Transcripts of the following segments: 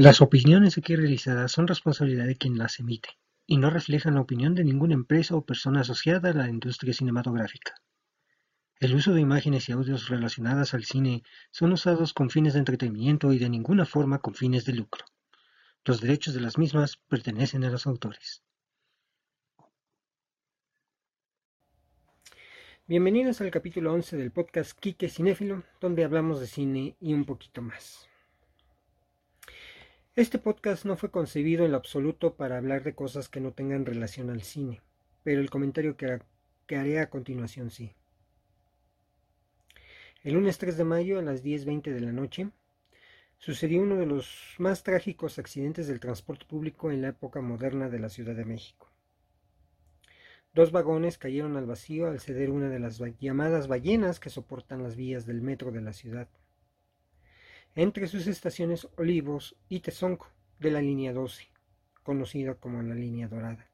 Las opiniones aquí realizadas son responsabilidad de quien las emite y no reflejan la opinión de ninguna empresa o persona asociada a la industria cinematográfica. El uso de imágenes y audios relacionadas al cine son usados con fines de entretenimiento y de ninguna forma con fines de lucro. Los derechos de las mismas pertenecen a los autores. Bienvenidos al capítulo 11 del podcast Quique Cinéfilo, donde hablamos de cine y un poquito más. Este podcast no fue concebido en lo absoluto para hablar de cosas que no tengan relación al cine, pero el comentario que, haré a continuación sí. El lunes 3 de mayo a las 10.20 de la noche sucedió uno de los más trágicos accidentes del transporte público en la época moderna de la Ciudad de México. Dos vagones cayeron al vacío al ceder una de las llamadas ballenas que soportan las vías del metro de la ciudad entre sus estaciones Olivos y Tezonco de la línea 12, conocida como la línea dorada.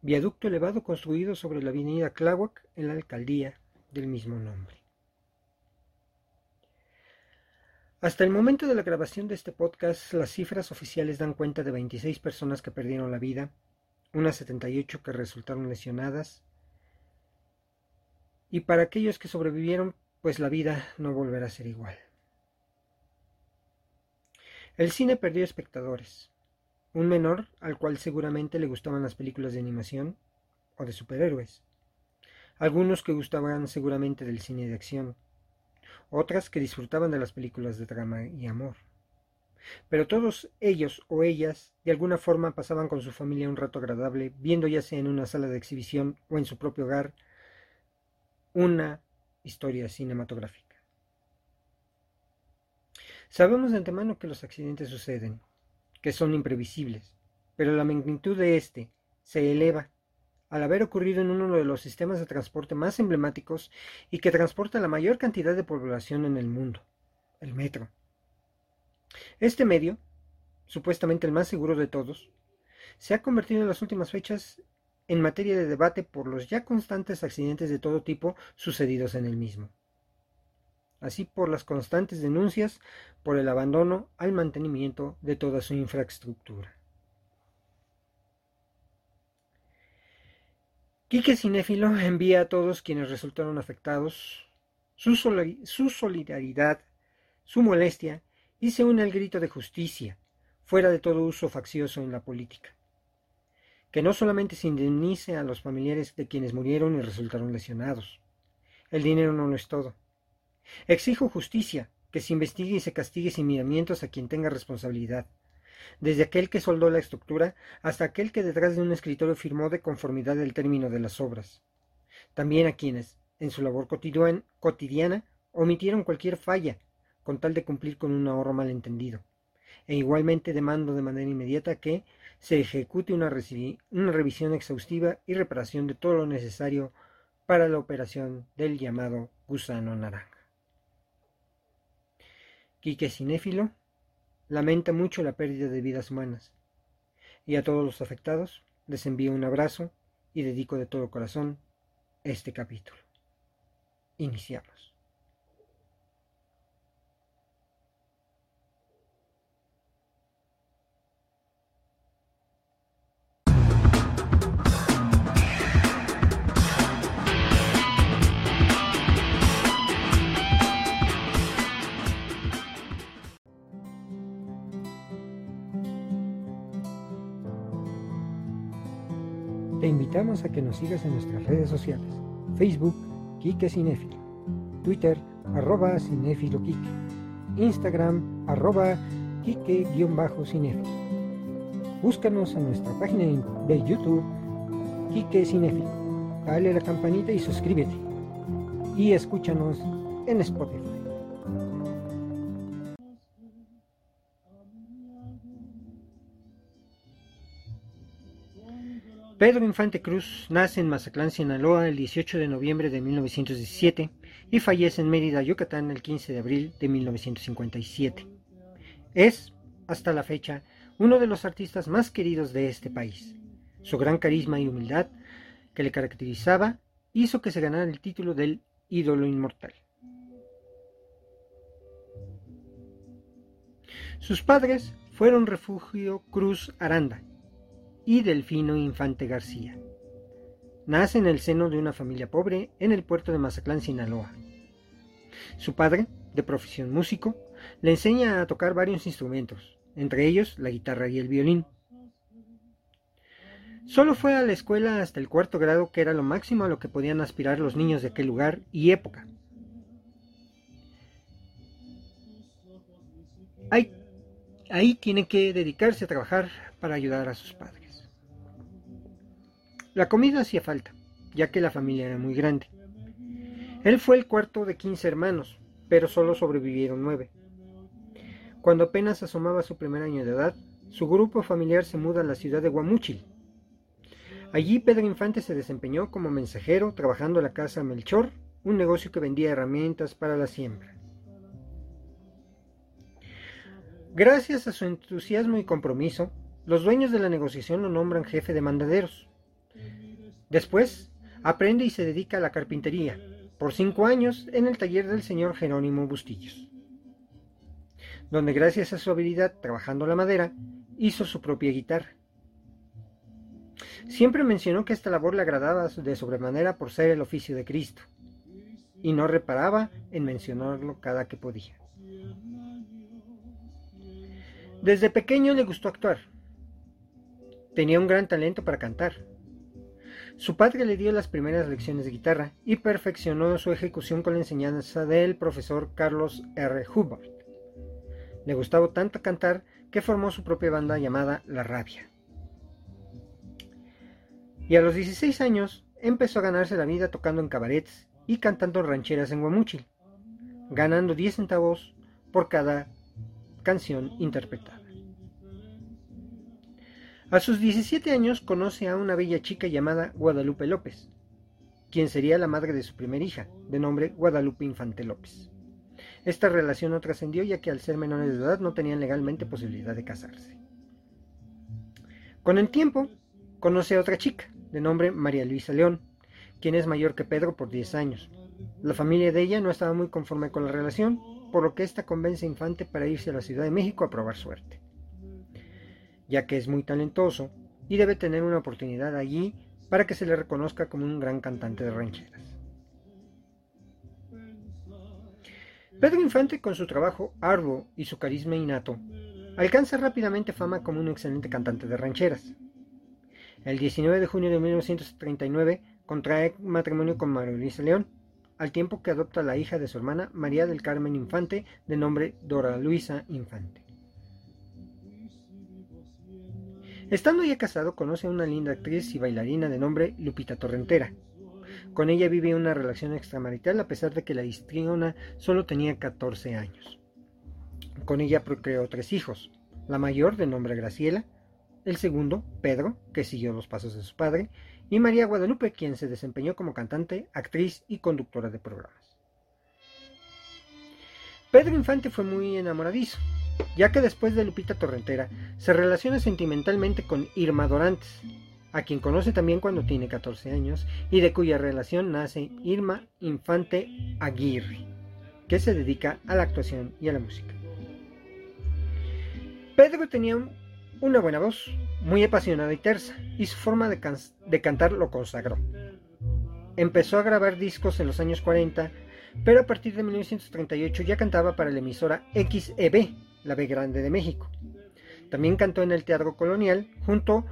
Viaducto elevado construido sobre la avenida Tláhuac en la alcaldía del mismo nombre. Hasta el momento de la grabación de este podcast, las cifras oficiales dan cuenta de 26 personas que perdieron la vida, unas 78 que resultaron lesionadas, y para aquellos que sobrevivieron, pues la vida no volverá a ser igual. El cine perdió espectadores. Un menor al cual seguramente le gustaban las películas de animación o de superhéroes. Algunos que gustaban seguramente del cine de acción. Otras que disfrutaban de las películas de drama y amor. Pero todos ellos o ellas de alguna forma pasaban con su familia un rato agradable, viendo ya sea en una sala de exhibición o en su propio hogar una historia cinematográfica. Sabemos de antemano que los accidentes suceden, que son imprevisibles, pero la magnitud de este se eleva al haber ocurrido en uno de los sistemas de transporte más emblemáticos y que transporta la mayor cantidad de población en el mundo, el metro. Este medio, supuestamente el más seguro de todos, se ha convertido en las últimas fechas en materia de debate por los ya constantes accidentes de todo tipo sucedidos en el mismo así por las constantes denuncias por el abandono al mantenimiento de toda su infraestructura. Quique Cinéfilo envía a todos quienes resultaron afectados su, solidaridad, su molestia y se une al grito de justicia, fuera de todo uso faccioso en la política. Que no solamente se indemnice a los familiares de quienes murieron y resultaron lesionados. El dinero no lo es todo Exijo justicia, que se investigue y se castigue sin miramientos a quien tenga responsabilidad, desde aquel que soldó la estructura hasta aquel que detrás de un escritorio firmó de conformidad el término de las obras. También a quienes, en su labor cotidiana, omitieron cualquier falla, con tal de cumplir con un ahorro malentendido. E igualmente demando de manera inmediata que se ejecute una, una revisión exhaustiva y reparación de todo lo necesario para la operación del llamado gusano naranja. Quique Cinéfilo lamenta mucho la pérdida de vidas humanas y a todos los afectados les envío un abrazo y dedico de todo corazón este capítulo. Iniciamos. A que nos sigas en nuestras redes sociales. Facebook, Kike Cinefilo. Twitter, arroba Cinefilo Instagram, arroba Kike-Cinefilo. Búscanos en nuestra página de YouTube, Kike Cinefilo. Dale la campanita y suscríbete. Y escúchanos en Spotify. Pedro Infante Cruz nace en Mazatlán, Sinaloa, el 18 de noviembre de 1917 y fallece en Mérida, Yucatán, el 15 de abril de 1957. Es, hasta la fecha, uno de los artistas más queridos de este país. Su gran carisma y humildad que le caracterizaba hizo que se ganara el título del ídolo inmortal. Sus padres fueron Refugio Cruz Aranda y Delfino Infante García. Nace en el seno de una familia pobre en el puerto de Mazatlán, Sinaloa. Su padre, de profesión músico, le enseña a tocar varios instrumentos, entre ellos la guitarra y el violín. Solo fue a la escuela hasta el cuarto grado, que era lo máximo a lo que podían aspirar los niños de aquel lugar y época. Ahí, ahí tiene que dedicarse a trabajar para ayudar a sus padres. La comida hacía falta, ya que la familia era muy grande. Él fue el cuarto de quince hermanos, pero solo sobrevivieron nueve. Cuando apenas asomaba su primer año de edad, su grupo familiar se muda a la ciudad de Guamúchil. Allí Pedro Infante se desempeñó como mensajero trabajando en la casa Melchor, un negocio que vendía herramientas para la siembra. Gracias a su entusiasmo y compromiso, los dueños de la negociación lo nombran jefe de mandaderos. Después, aprende y se dedica a la carpintería, por cinco años en el taller del señor Jerónimo Bustillos donde gracias a su habilidad trabajando la madera, hizo su propia guitarra. Siempre mencionó que esta labor le agradaba de sobremanera por ser el oficio de Cristo, y no reparaba en mencionarlo cada que podía. Desde pequeño le gustó actuar. Tenía un gran talento para cantar. Su padre le dio las primeras lecciones de guitarra y perfeccionó su ejecución con la enseñanza del profesor Carlos R. Hubbard. Le gustaba tanto cantar que formó su propia banda llamada La Rabia. Y a los 16 años empezó a ganarse la vida tocando en cabarets y cantando rancheras en Guamúchil, ganando 10 centavos por cada canción interpretada. A sus 17 años conoce a una bella chica llamada Guadalupe López, quien sería la madre de su primera hija, de nombre Guadalupe Infante López. Esta relación no trascendió ya que al ser menores de edad no tenían legalmente posibilidad de casarse. Con el tiempo, conoce a otra chica, de nombre María Luisa León, quien es mayor que Pedro por 10 años. La familia de ella no estaba muy conforme con la relación, por lo que ésta convence a Infante para irse a la Ciudad de México a probar suerte, ya que es muy talentoso y debe tener una oportunidad allí para que se le reconozca como un gran cantante de rancheras. Pedro Infante, con su trabajo arduo y su carisma innato, alcanza rápidamente fama como un excelente cantante de rancheras. El 19 de junio de 1939 contrae matrimonio con María Luisa León, al tiempo que adopta a la hija de su hermana María del Carmen Infante, de nombre Dora Luisa Infante. Estando ya casado, conoce a una linda actriz y bailarina de nombre Lupita Torrentera, con ella vive una relación extramarital a pesar de que la histriona solo tenía 14 años. Con ella procreó tres hijos, la mayor de nombre Graciela, el segundo, Pedro, que siguió los pasos de su padre, y María Guadalupe, quien se desempeñó como cantante, actriz y conductora de programas. Pedro Infante fue muy enamoradizo, ya que después de Lupita Torrentera se relaciona sentimentalmente con Irma Dorantes, a quien conoce también cuando tiene 14 años y de cuya relación nace Irma Infante Aguirre, que se dedica a la actuación y a la música. Pedro tenía una buena voz, muy apasionada y tersa, y su forma de, cantar lo consagró. Empezó a grabar discos en los años 40, pero a partir de 1938 ya cantaba para la emisora XEB, la B Grande de México. También cantó en el Teatro Colonial junto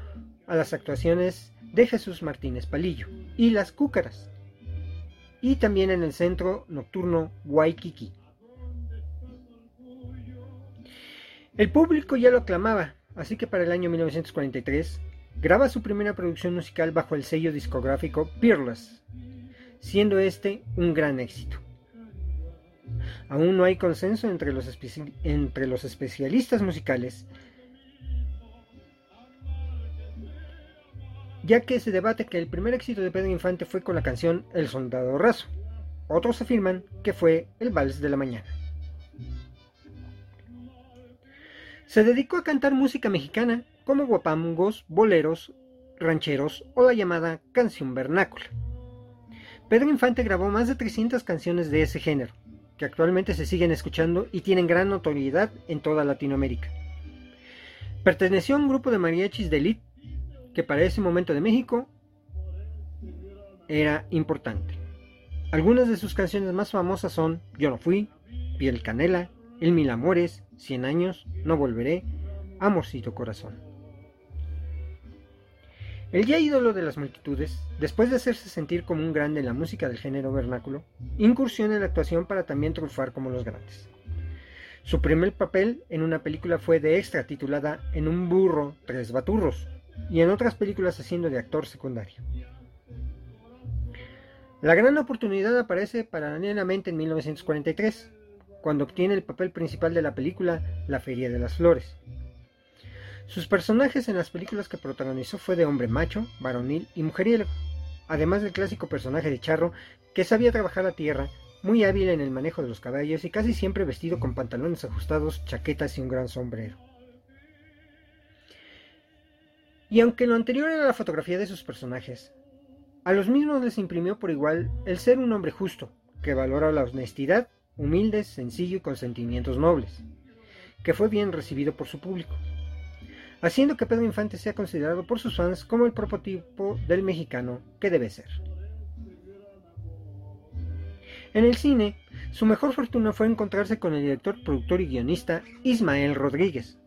a las actuaciones de Jesús Martínez Palillo y Las Cúcaras, y también en el centro nocturno Waikiki. El público ya lo aclamaba, así que para el año 1943 graba su primera producción musical bajo el sello discográfico Peerless, siendo este un gran éxito. Aún no hay consenso entre los, entre los especialistas musicales ya que se debate que el primer éxito de Pedro Infante fue con la canción El Soldado Raso. Otros afirman que fue el Vals de la Mañana. Se dedicó a cantar música mexicana como guapangos, boleros, rancheros o la llamada canción vernácula. Pedro Infante grabó más de 300 canciones de ese género, que actualmente se siguen escuchando y tienen gran notoriedad en toda Latinoamérica. Perteneció a un grupo de mariachis de élite que para ese momento de México era importante. Algunas de sus canciones más famosas son Yo no fui, Piel Canela, El Mil Amores, Cien Años, No Volveré, Amorcito Corazón. El ya ídolo de las multitudes, después de hacerse sentir como un grande en la música del género vernáculo, incursiona en la actuación para también triunfar como los grandes. Su primer papel en una película fue de extra titulada En un burro, tres baturros, y en otras películas haciendo de actor secundario. La gran oportunidad aparece paralelamente en 1943, cuando obtiene el papel principal de la película La Feria de las Flores, sus personajes en las películas que protagonizó fue de hombre macho, varonil y mujeriego, además del clásico personaje de charro que sabía trabajar la tierra, muy hábil en el manejo de los caballos y casi siempre vestido con pantalones ajustados, chaquetas y un gran sombrero. Y aunque lo anterior era la fotografía de sus personajes, a los mismos les imprimió por igual el ser un hombre justo, que valora la honestidad, humilde, sencillo y con sentimientos nobles, que fue bien recibido por su público haciendo que Pedro Infante sea considerado por sus fans como el prototipo del mexicano que debe ser. En el cine, su mejor fortuna fue encontrarse con el director, productor y guionista Ismael Rodríguez.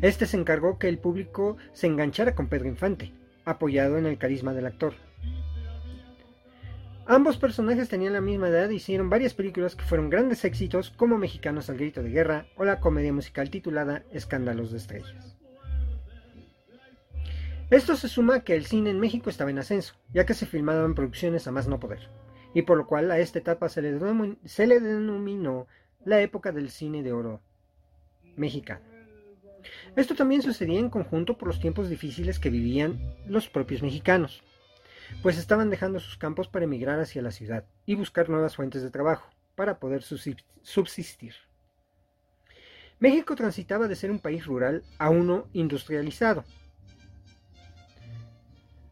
Este se encargó que el público se enganchara con Pedro Infante, apoyado en el carisma del actor. Ambos personajes tenían la misma edad y hicieron varias películas que fueron grandes éxitos como Mexicanos al Grito de Guerra o la comedia musical titulada Escándalos de Estrellas. Esto se suma a que el cine en México estaba en ascenso, ya que se filmaban producciones a más no poder, y por lo cual a esta etapa se le, se le denominó la época del cine de oro mexicano. Esto también sucedía en conjunto por los tiempos difíciles que vivían los propios mexicanos pues estaban dejando sus campos para emigrar hacia la ciudad y buscar nuevas fuentes de trabajo para poder subsistir. México transitaba de ser un país rural a uno industrializado.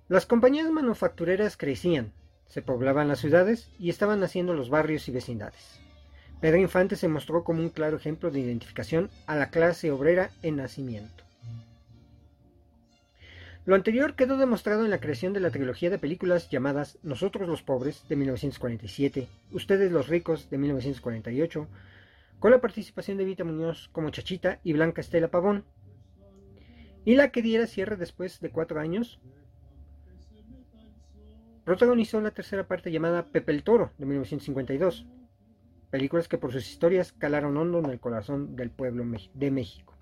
Las compañías manufactureras crecían, se poblaban las ciudades y estaban naciendo los barrios y vecindades. Pedro Infante se mostró como un claro ejemplo de identificación a la clase obrera en nacimiento. Lo anterior quedó demostrado en la creación de la trilogía de películas llamadas Nosotros los Pobres de 1947, Ustedes los Ricos de 1948, con la participación de Vita Muñoz como Chachita y Blanca Estela Pavón, y la que diera cierre después de cuatro años. Protagonizó la tercera parte llamada Pepe el Toro de 1952, películas que por sus historias calaron hondo en el corazón del pueblo de México.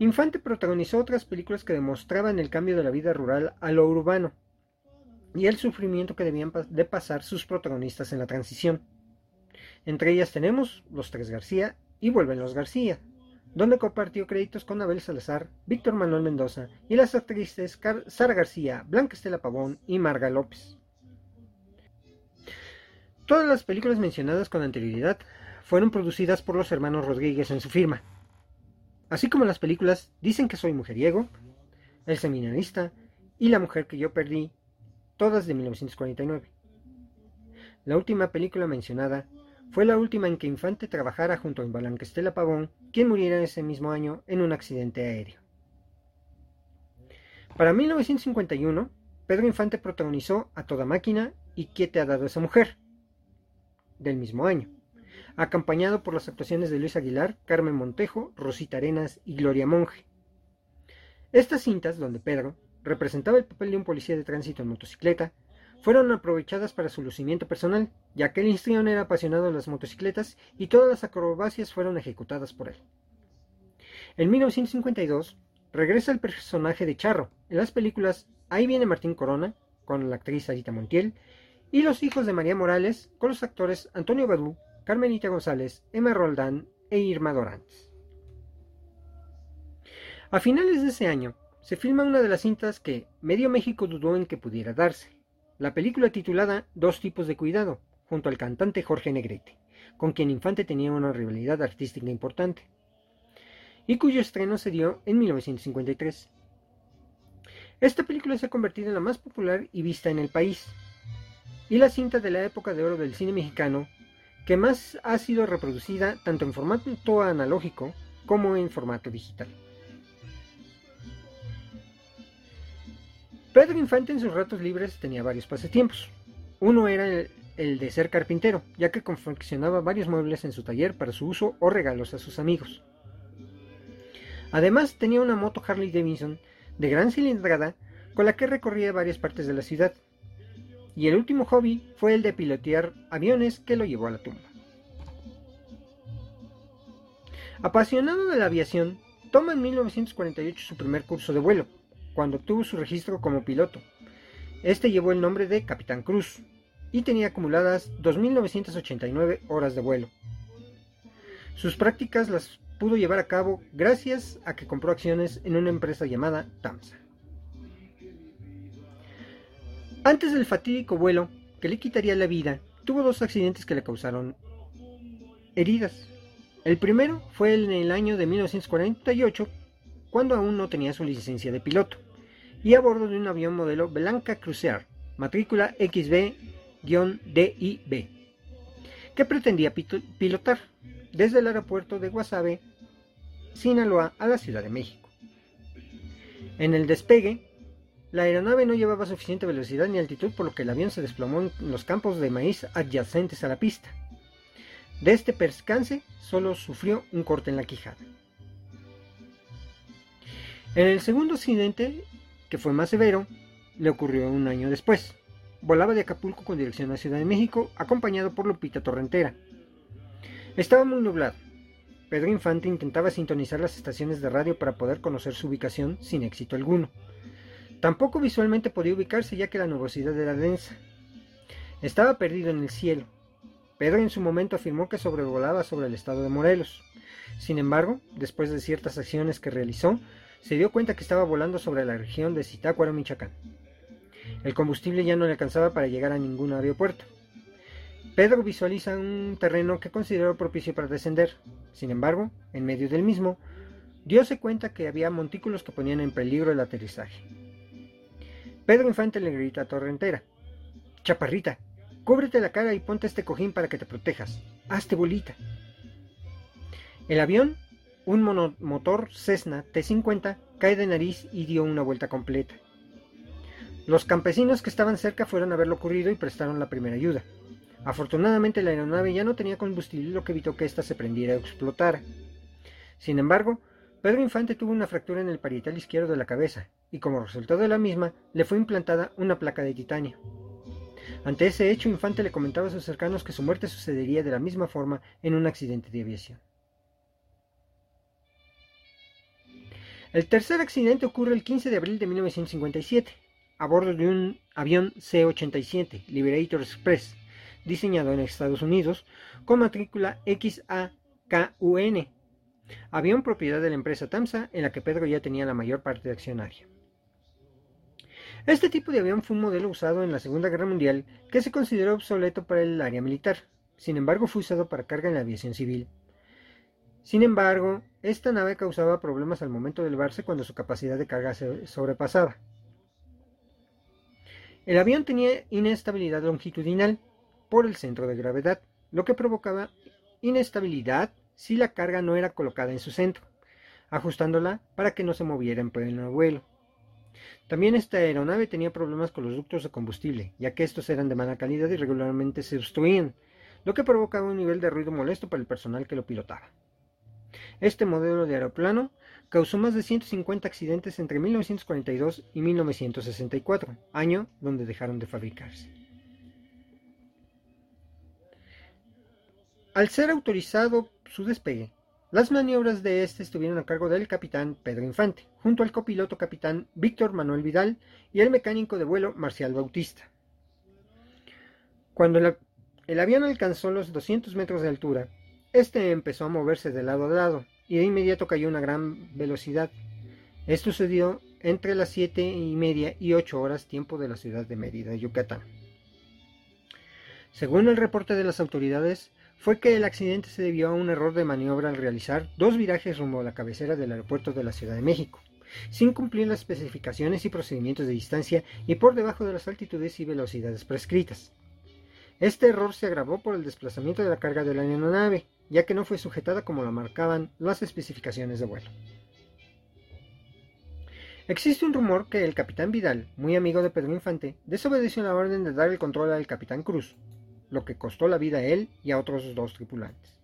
Infante protagonizó otras películas que demostraban el cambio de la vida rural a lo urbano y el sufrimiento que debían de pasar sus protagonistas en la transición. Entre ellas tenemos Los Tres García y Vuelven los García, donde compartió créditos con Abel Salazar, Víctor Manuel Mendoza y las actrices Sara García, Blanca Estela Pavón y Marga López. Todas las películas mencionadas con anterioridad fueron producidas por los hermanos Rodríguez en su firma, Así como las películas Dicen que soy mujeriego, El seminarista y La mujer que yo perdí, todas de 1949. La última película mencionada fue la última en que Infante trabajara junto a Blanca Pavón, quien muriera ese mismo año en un accidente aéreo. Para 1951, Pedro Infante protagonizó A Toda Máquina y ¿Qué te ha dado esa mujer? del mismo año acompañado por las actuaciones de Luis Aguilar, Carmen Montejo, Rosita Arenas y Gloria Monge. Estas cintas, donde Pedro representaba el papel de un policía de tránsito en motocicleta, fueron aprovechadas para su lucimiento personal, ya que el era apasionado de las motocicletas y todas las acrobacias fueron ejecutadas por él. En 1952, regresa el personaje de Charro en las películas Ahí viene Martín Corona, con la actriz Adita Montiel, y Los hijos de María Morales, con los actores Antonio Badú, Carmenita González, Emma Roldán e Irma Dorantes. A finales de ese año, se filma una de las cintas que medio México dudó en que pudiera darse, la película titulada Dos tipos de cuidado, junto al cantante Jorge Negrete, con quien Infante tenía una rivalidad artística importante, y cuyo estreno se dio en 1953. Esta película se ha convertido en la más popular y vista en el país, y la cinta de la época de oro del cine mexicano que más ha sido reproducida tanto en formato analógico como en formato digital. Pedro Infante en sus ratos libres tenía varios pasatiempos. Uno era el, el, de ser carpintero, ya que confeccionaba varios muebles en su taller para su uso o regalos a sus amigos. Además tenía una moto Harley Davidson de gran cilindrada con la que recorría varias partes de la ciudad, y el último hobby fue el de pilotear aviones que lo llevó a la tumba. Apasionado de la aviación, toma en 1948 su primer curso de vuelo, cuando obtuvo su registro como piloto. Este llevó el nombre de Capitán Cruz y tenía acumuladas 2.989 horas de vuelo. Sus prácticas las pudo llevar a cabo gracias a que compró acciones en una empresa llamada TAMSA. Antes del fatídico vuelo que le quitaría la vida, tuvo dos accidentes que le causaron heridas. El primero fue en el año de 1948, cuando aún no tenía su licencia de piloto, y a bordo de un avión modelo Blanca Cruiser, matrícula XB-DIB, que pretendía pilotar desde el aeropuerto de Guasave, Sinaloa, a la Ciudad de México. En el despegue, la aeronave no llevaba suficiente velocidad ni altitud por lo que el avión se desplomó en los campos de maíz adyacentes a la pista. De este percance solo sufrió un corte en la quijada. En el segundo accidente, que fue más severo, le ocurrió un año después. Volaba de Acapulco con dirección a Ciudad de México, acompañado por Lupita Torrentera. Estaba muy nublado. Pedro Infante intentaba sintonizar las estaciones de radio para poder conocer su ubicación sin éxito alguno. Tampoco visualmente podía ubicarse ya que la nubosidad era densa. Estaba perdido en el cielo. Pedro en su momento afirmó que sobrevolaba sobre el estado de Morelos. Sin embargo, después de ciertas acciones que realizó, se dio cuenta que estaba volando sobre la región de Zitácuaro, Michoacán. El combustible ya no le alcanzaba para llegar a ningún aeropuerto. Pedro visualiza un terreno que consideró propicio para descender. Sin embargo, en medio del mismo, diose cuenta que había montículos que ponían en peligro el aterrizaje. Pedro Infante le grita a Torrentera. Chaparrita, cúbrete la cara y ponte este cojín para que te protejas. Hazte bolita. El avión, un monomotor Cessna T-50, cae de nariz y dio una vuelta completa. Los campesinos que estaban cerca fueron a ver lo ocurrido y prestaron la primera ayuda. Afortunadamente la aeronave ya no tenía combustible, lo que evitó que ésta se prendiera o explotara. Sin embargo, Pedro Infante tuvo una fractura en el parietal izquierdo de la cabeza, y como resultado de la misma, le fue implantada una placa de titanio. Ante ese hecho, Infante le comentaba a sus cercanos que su muerte sucedería de la misma forma en un accidente de aviación. El tercer accidente ocurre el 15 de abril de 1957, a bordo de un avión C-87 Liberator Express, diseñado en Estados Unidos, con matrícula XAKUN avión propiedad de la empresa TAMSA en la que Pedro ya tenía la mayor parte de accionaria. Este tipo de avión fue un modelo usado en la Segunda Guerra Mundial que se consideró obsoleto para el área militar, sin embargo fue usado para carga en la aviación civil. Sin embargo, esta nave causaba problemas al momento de elevarse cuando su capacidad de carga se sobrepasaba. El avión tenía inestabilidad longitudinal por el centro de gravedad, lo que provocaba inestabilidad si la carga no era colocada en su centro, ajustándola para que no se moviera en pleno vuelo. También esta aeronave tenía problemas con los ductos de combustible, ya que estos eran de mala calidad y regularmente se obstruían, lo que provocaba un nivel de ruido molesto para el personal que lo pilotaba. Este modelo de aeroplano causó más de 150 accidentes entre 1942 y 1964, año donde dejaron de fabricarse. Al ser autorizado su despegue, las maniobras de este estuvieron a cargo del capitán Pedro Infante, junto al copiloto capitán Víctor Manuel Vidal y el mecánico de vuelo Marcial Bautista. Cuando el avión alcanzó los 200 metros de altura, este empezó a moverse de lado a lado y de inmediato cayó una gran velocidad. Esto sucedió entre las siete y media y 8 horas tiempo de la ciudad de Mérida, Yucatán. Según el reporte de las autoridades, fue que el accidente se debió a un error de maniobra al realizar dos virajes rumbo a la cabecera del aeropuerto de la Ciudad de México, sin cumplir las especificaciones y procedimientos de distancia y por debajo de las altitudes y velocidades prescritas. Este error se agravó por el desplazamiento de la carga de la aeronave, ya que no fue sujetada como lo marcaban las especificaciones de vuelo. Existe un rumor que el capitán Vidal, muy amigo de Pedro Infante, desobedeció la orden de dar el control al capitán Cruz, lo que costó la vida a él y a otros dos tripulantes.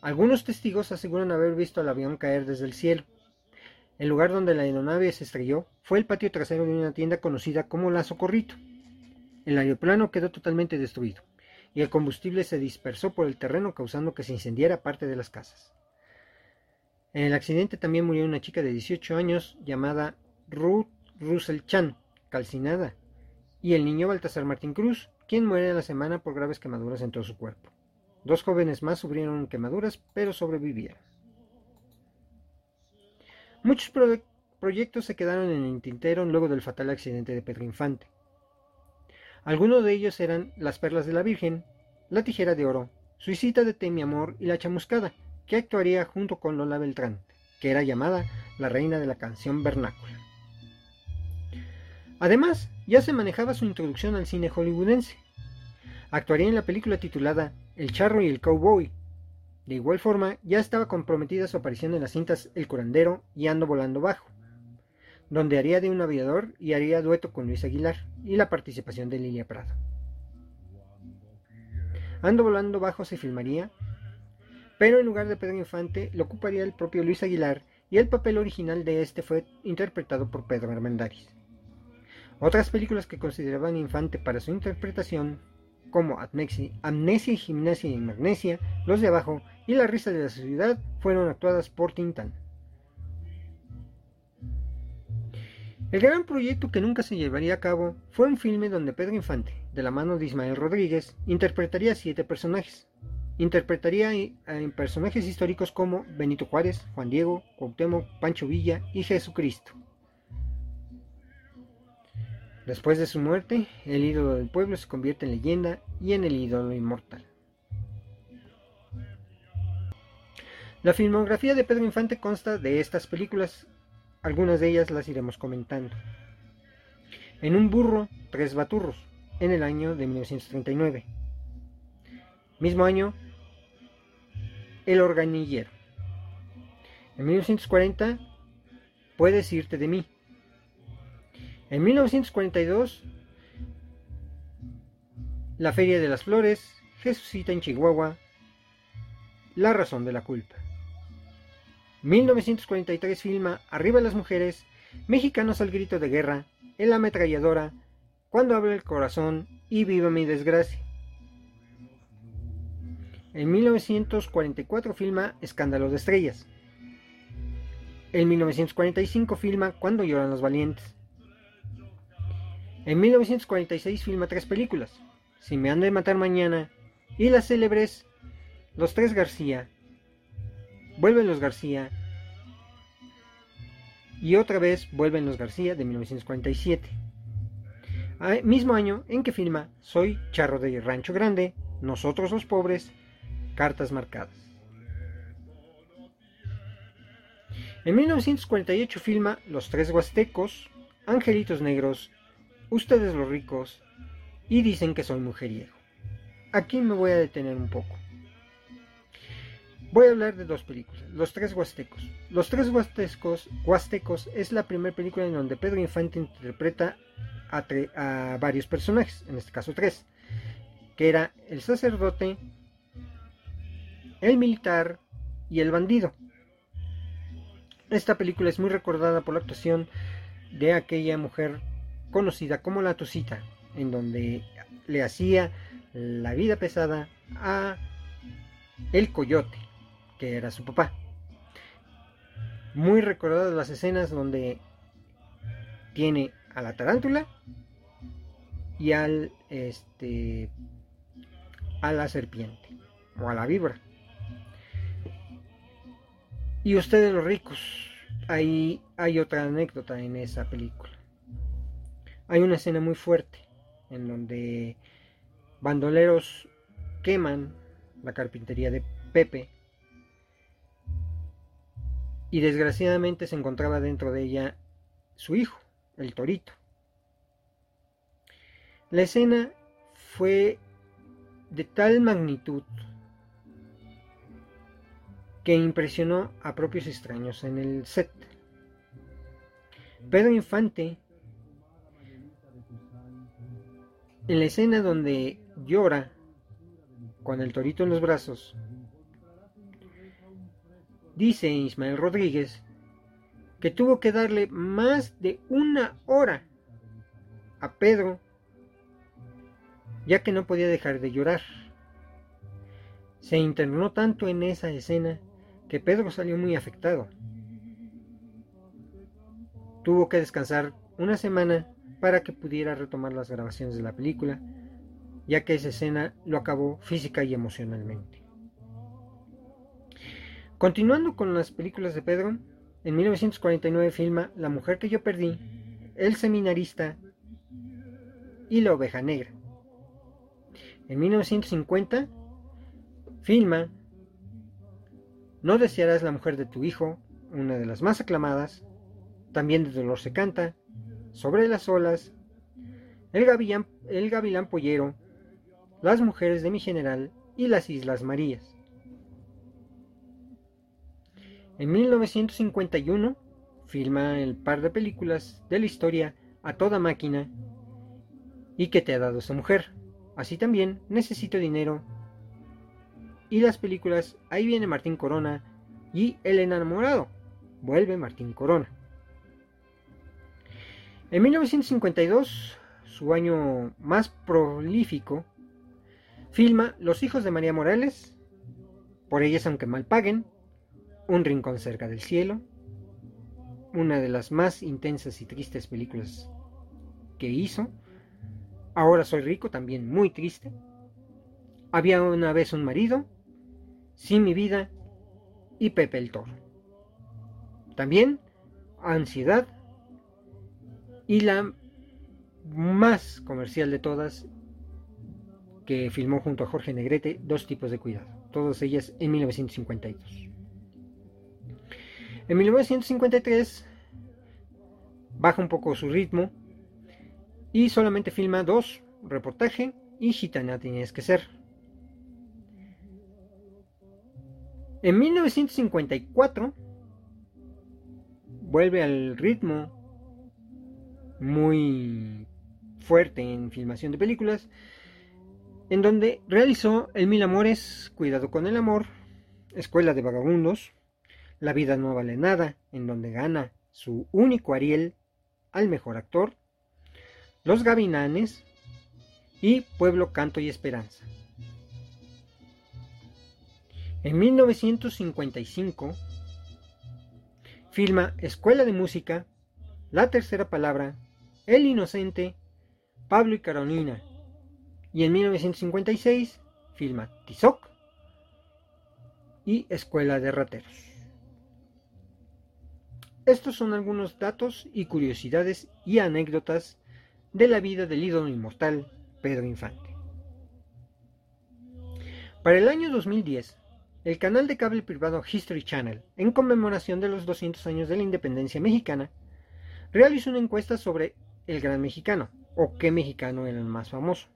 Algunos testigos aseguran haber visto al avión caer desde el cielo. El lugar donde la aeronave se estrelló fue el patio trasero de una tienda conocida como La Socorrito. El aeroplano quedó totalmente destruido y el combustible se dispersó por el terreno causando que se incendiara parte de las casas. En el accidente también murió una chica de 18 años llamada Ruth Russell Chan, calcinada, y el niño Baltasar Martín Cruz, quien muere a la semana por graves quemaduras en todo su cuerpo. Dos jóvenes más sufrieron quemaduras, pero sobrevivieron. Muchos proyectos se quedaron en el tintero luego del fatal accidente de Pedro Infante. Algunos de ellos eran Las Perlas de la Virgen, La Tijera de Oro, Suicida de Temi Amor y La Chamuscada, que actuaría junto con Lola Beltrán, que era llamada la reina de la canción vernácula. Además, ya se manejaba su introducción al cine hollywoodense. Actuaría en la película titulada El charro y el cowboy. De igual forma, ya estaba comprometida su aparición en las cintas El curandero y Ando volando bajo, donde haría de un aviador y haría dueto con Luis Aguilar, y la participación de Lilia Prado. Ando volando bajo se filmaría pero en lugar de Pedro Infante lo ocuparía el propio Luis Aguilar y el papel original de este fue interpretado por Pedro Armendáriz. Otras películas que consideraban Infante para su interpretación, como Amnesia, y Gimnasia y Magnesia, Los de Abajo y La Risa de la Sociedad, fueron actuadas por Tintán. El gran proyecto que nunca se llevaría a cabo fue un filme donde Pedro Infante, de la mano de Ismael Rodríguez, interpretaría siete personajes, Interpretaría en personajes históricos como Benito Juárez, Juan Diego, Cuauhtémoc, Pancho Villa y Jesucristo. Después de su muerte, el ídolo del pueblo se convierte en leyenda y en el ídolo inmortal. La filmografía de Pedro Infante consta de estas películas, algunas de ellas las iremos comentando. En un burro, tres baturros, en el año de 1939. Mismo año, el organillero. En 1940, Puedes irte de mí. En 1942, La Feria de las Flores, Jesucita en Chihuahua, La razón de la culpa. 1943 filma Arriba las mujeres, Mexicanos al grito de guerra, En la ametralladora, Cuando abre el corazón y Viva mi desgracia. En 1944 filma Escándalo de Estrellas. En 1945 filma Cuando lloran los valientes. En 1946 filma tres películas, Si me han de matar mañana y las célebres Los tres García, Vuelven los García y otra vez Vuelven los García de 1947. Mismo año en que filma Soy Charro de Rancho Grande, Nosotros los Pobres cartas marcadas. En 1948 filma Los Tres Huastecos, Angelitos Negros, Ustedes los Ricos y Dicen que soy mujeriego. Aquí me voy a detener un poco. Voy a hablar de dos películas, Los Tres Huastecos. Los Tres Huastecos, Huastecos es la primera película en donde Pedro Infante interpreta a, a varios personajes, en este caso tres, que era el sacerdote, el militar y el bandido. Esta película es muy recordada por la actuación de aquella mujer conocida como la Tosita, en donde le hacía la vida pesada a el coyote, que era su papá. Muy recordadas las escenas donde tiene a la tarántula y al este a la serpiente o a la víbora. Y ustedes los ricos, ahí hay otra anécdota en esa película. Hay una escena muy fuerte en donde bandoleros queman la carpintería de Pepe y desgraciadamente se encontraba dentro de ella su hijo, el torito. La escena fue de tal magnitud que impresionó a propios extraños en el set. Pedro Infante, en la escena donde llora con el torito en los brazos, dice Ismael Rodríguez que tuvo que darle más de una hora a Pedro, ya que no podía dejar de llorar. Se internó tanto en esa escena que Pedro salió muy afectado. Tuvo que descansar una semana para que pudiera retomar las grabaciones de la película, ya que esa escena lo acabó física y emocionalmente. Continuando con las películas de Pedro, en 1949 filma La mujer que yo perdí, El seminarista y La oveja negra. En 1950 filma No desearás la mujer de tu hijo, una de las más aclamadas, también de Dolor se canta, Sobre las olas, El gavilán, el gavilán pollero, Las mujeres de mi general y Las Islas Marías. En 1951 filma el par de películas de la historia A toda máquina y que te ha dado esa mujer. Así también Necesito dinero y las películas Ahí viene Martín Corona y El enamorado. Vuelve Martín Corona. En 1952, su año más prolífico, filma Los hijos de María Morales, por ellas aunque mal paguen, un rincón cerca del cielo, una de las más intensas y tristes películas que hizo. Ahora soy rico, también muy triste. Había una vez un marido, Sin mi vida y Pepe el Toro. También Ansiedad y la más comercial de todas que filmó junto a Jorge Negrete, Dos tipos de cuidado, todas ellas en 1952. En 1953 baja un poco su ritmo y solamente filma dos, reportaje y Gitana tienes que ser. En 1954 vuelve al ritmo muy fuerte en filmación de películas, en donde realizó El Mil Amores, Cuidado con el Amor, Escuela de Vagabundos, la vida no vale nada, en donde gana su único Ariel al mejor actor, Los Gavinanes y Pueblo, Canto y Esperanza. En 1955 filma Escuela de Música, La Tercera Palabra, El Inocente, Pablo y Carolina. Y en 1956 filma Tizoc y Escuela de Rateros. Estos son algunos datos y curiosidades y anécdotas de la vida del ídolo inmortal Pedro Infante. Para el año 2010, el canal de cable privado History Channel, en conmemoración de los 200 años de la independencia mexicana, realizó una encuesta sobre el gran mexicano, o qué mexicano era el más famoso,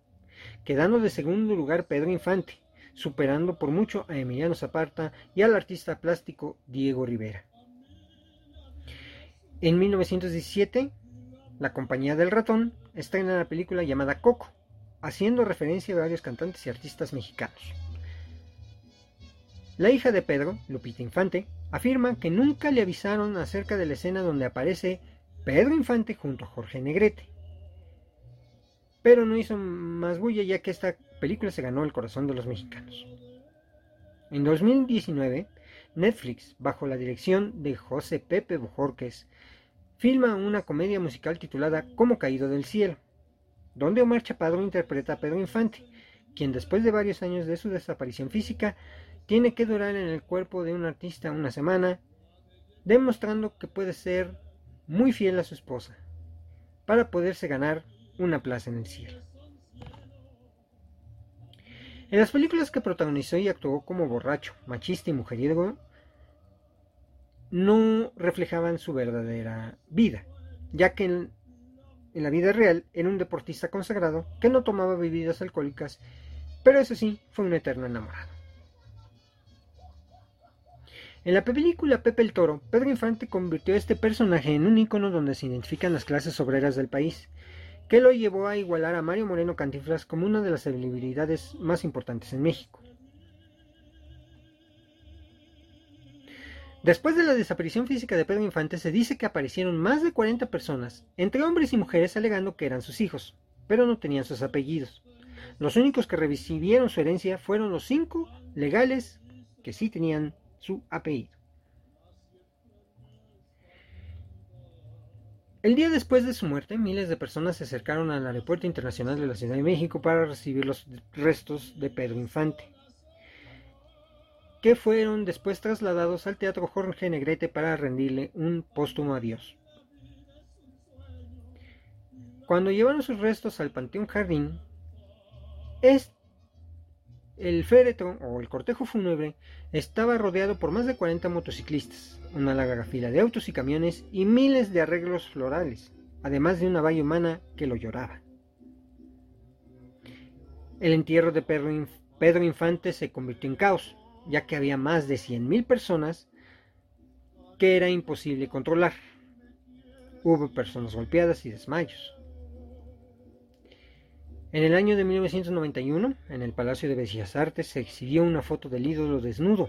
quedando de segundo lugar Pedro Infante, superando por mucho a Emiliano Zapata y al artista plástico Diego Rivera. En 1917, la Compañía del Ratón estrena la película llamada Coco, haciendo referencia a varios cantantes y artistas mexicanos. La hija de Pedro, Lupita Infante, afirma que nunca le avisaron acerca de la escena donde aparece Pedro Infante junto a Jorge Negrete. Pero no hizo más bulla ya que esta película se ganó el corazón de los mexicanos. En 2019, Netflix, bajo la dirección de José Pepe Bojorques, filma una comedia musical titulada Como Caído del Cielo, donde Omar Chaparro interpreta a Pedro Infante, quien después de varios años de su desaparición física, tiene que durar en el cuerpo de un artista una semana, demostrando que puede ser muy fiel a su esposa, para poderse ganar una plaza en el cielo. En las películas que protagonizó y actuó como borracho, machista y mujeriego, no reflejaban su verdadera vida, ya que en la vida real era un deportista consagrado que no tomaba bebidas alcohólicas, pero eso sí, fue un eterno enamorado. En la película Pepe el Toro, Pedro Infante convirtió a este personaje en un icono donde se identifican las clases obreras del país, que lo llevó a igualar a Mario Moreno Cantinflas como una de las celebridades más importantes en México. Después de la desaparición física de Pedro Infante se dice que aparecieron más de 40 personas, entre hombres y mujeres alegando que eran sus hijos, pero no tenían sus apellidos. Los únicos que recibieron su herencia fueron los cinco legales que sí tenían su apellido. El día después de su muerte, miles de personas se acercaron al Aeropuerto Internacional de la Ciudad de México para recibir los restos de Pedro Infante, que fueron después trasladados al Teatro Jorge Negrete para rendirle un póstumo adiós. Cuando llevaron sus restos al Panteón Jardín, este el féretro o el cortejo fúnebre estaba rodeado por más de 40 motociclistas, una larga fila de autos y camiones y miles de arreglos florales, además de una valla humana que lo lloraba. El entierro de Pedro Infante se convirtió en caos, ya que había más de 100.000 personas que era imposible controlar. Hubo personas golpeadas y desmayos. En el año de 1991, en el Palacio de Bellas Artes, se exhibió una foto del ídolo desnudo.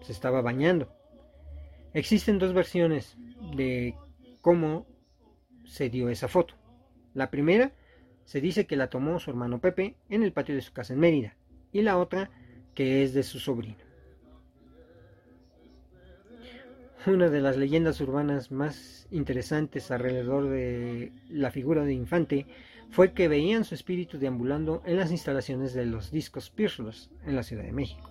Se estaba bañando. Existen dos versiones de cómo se dio esa foto. La primera se dice que la tomó su hermano Pepe en el patio de su casa en Mérida y la otra que es de su sobrino. Una de las leyendas urbanas más interesantes alrededor de la figura de Infante fue que veían su espíritu deambulando en las instalaciones de los discos Pierce en la Ciudad de México.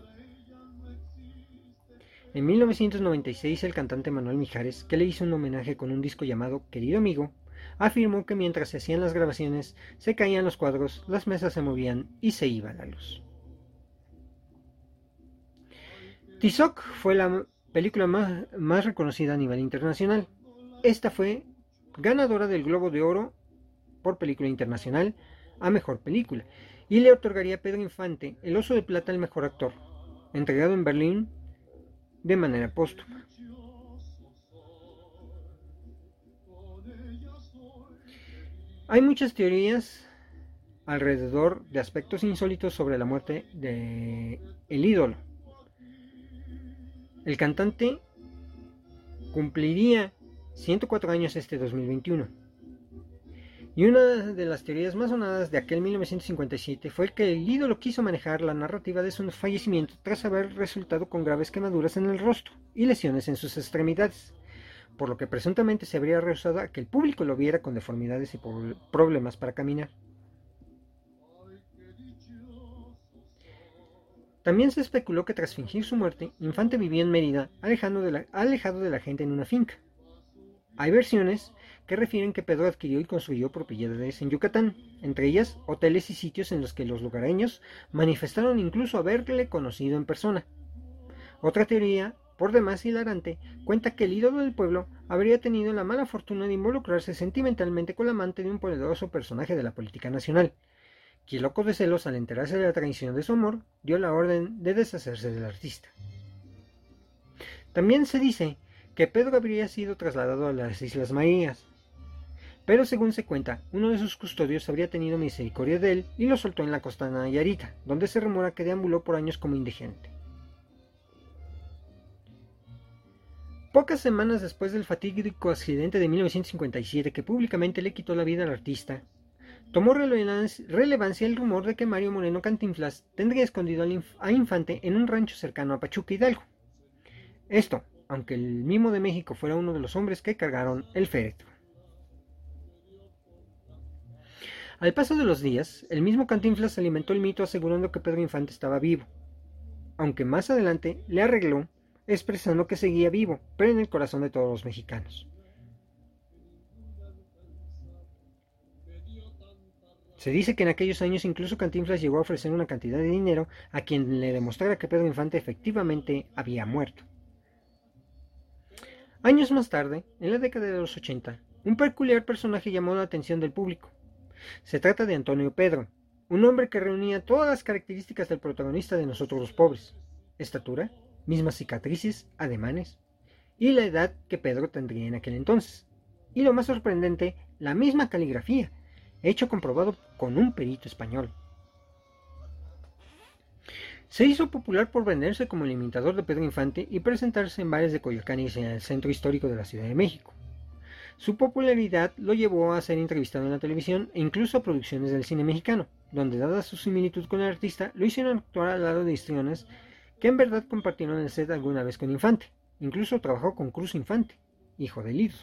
En 1996 el cantante Manuel Mijares, que le hizo un homenaje con un disco llamado Querido Amigo, afirmó que mientras se hacían las grabaciones se caían los cuadros, las mesas se movían y se iba la luz. Tizoc fue la película más reconocida a nivel internacional. Esta fue ganadora del Globo de Oro por película internacional a mejor película y le otorgaría a Pedro Infante el Oso de Plata al mejor actor, entregado en Berlín de manera póstuma. Hay muchas teorías alrededor de aspectos insólitos sobre la muerte de el ídolo. El cantante cumpliría 104 años este 2021 y una de las teorías más sonadas de aquel 1957 fue que el ídolo quiso manejar la narrativa de su fallecimiento tras haber resultado con graves quemaduras en el rostro y lesiones en sus extremidades, por lo que presuntamente se habría rehusado a que el público lo viera con deformidades y problemas para caminar. También se especuló que tras fingir su muerte, Infante vivía en Mérida, alejado de la gente en una finca. Hay versiones que refieren que Pedro adquirió y construyó propiedades en Yucatán, entre ellas hoteles y sitios en los que los lugareños manifestaron incluso haberle conocido en persona. Otra teoría, por demás hilarante, cuenta que el ídolo del pueblo habría tenido la mala fortuna de involucrarse sentimentalmente con la amante de un poderoso personaje de la política nacional, quien loco de celos al enterarse de la traición de su amor, dio la orden de deshacerse del artista. También se dice que Pedro habría sido trasladado a las Islas Marías, pero según se cuenta, uno de sus custodios habría tenido misericordia de él y lo soltó en la costa Nayarita, donde se rumora que deambuló por años como indigente. Pocas semanas después del fatídico accidente de 1957 que públicamente le quitó la vida al artista, tomó relevancia el rumor de que Mario Moreno Cantinflas tendría escondido a Infante en un rancho cercano a Pachuca Hidalgo. Esto, aunque el mimo de México fuera uno de los hombres que cargaron el féretro. Al paso de los días, el mismo Cantinflas alimentó el mito asegurando que Pedro Infante estaba vivo, aunque más adelante le arregló expresando que seguía vivo, pero en el corazón de todos los mexicanos. Se dice que en aquellos años incluso Cantinflas llegó a ofrecer una cantidad de dinero a quien le demostrara que Pedro Infante efectivamente había muerto. Años más tarde, en la década de los 80, un peculiar personaje llamó la atención del público. Se trata de Antonio Pedro, un hombre que reunía todas las características del protagonista de Nosotros los Pobres. Estatura, mismas cicatrices, ademanes, y la edad que Pedro tendría en aquel entonces. Y lo más sorprendente, la misma caligrafía, hecho comprobado con un perito español. Se hizo popular por venderse como el imitador de Pedro Infante y presentarse en bares de Coyoacán en el centro histórico de la Ciudad de México. Su popularidad lo llevó a ser entrevistado en la televisión e incluso a producciones del cine mexicano, donde dada su similitud con el artista, lo hicieron actuar al lado de histriones que en verdad compartieron el set alguna vez con Infante. Incluso trabajó con Cruz Infante, hijo de Lido.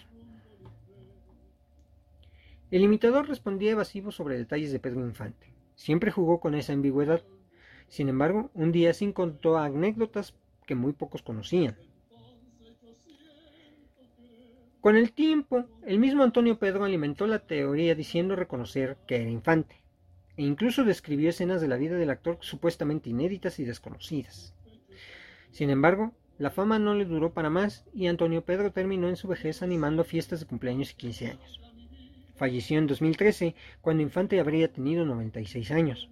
El imitador respondía evasivo sobre detalles de Pedro Infante. Siempre jugó con esa ambigüedad. Sin embargo, un día sí contó anécdotas que muy pocos conocían. Con el tiempo, el mismo Antonio Pedro alimentó la teoría diciendo reconocer que era infante, e incluso describió escenas de la vida del actor supuestamente inéditas y desconocidas. Sin embargo, la fama no le duró para más y Antonio Pedro terminó en su vejez animando fiestas de cumpleaños y 15 años. Falleció en 2013, cuando Infante habría tenido 96 años.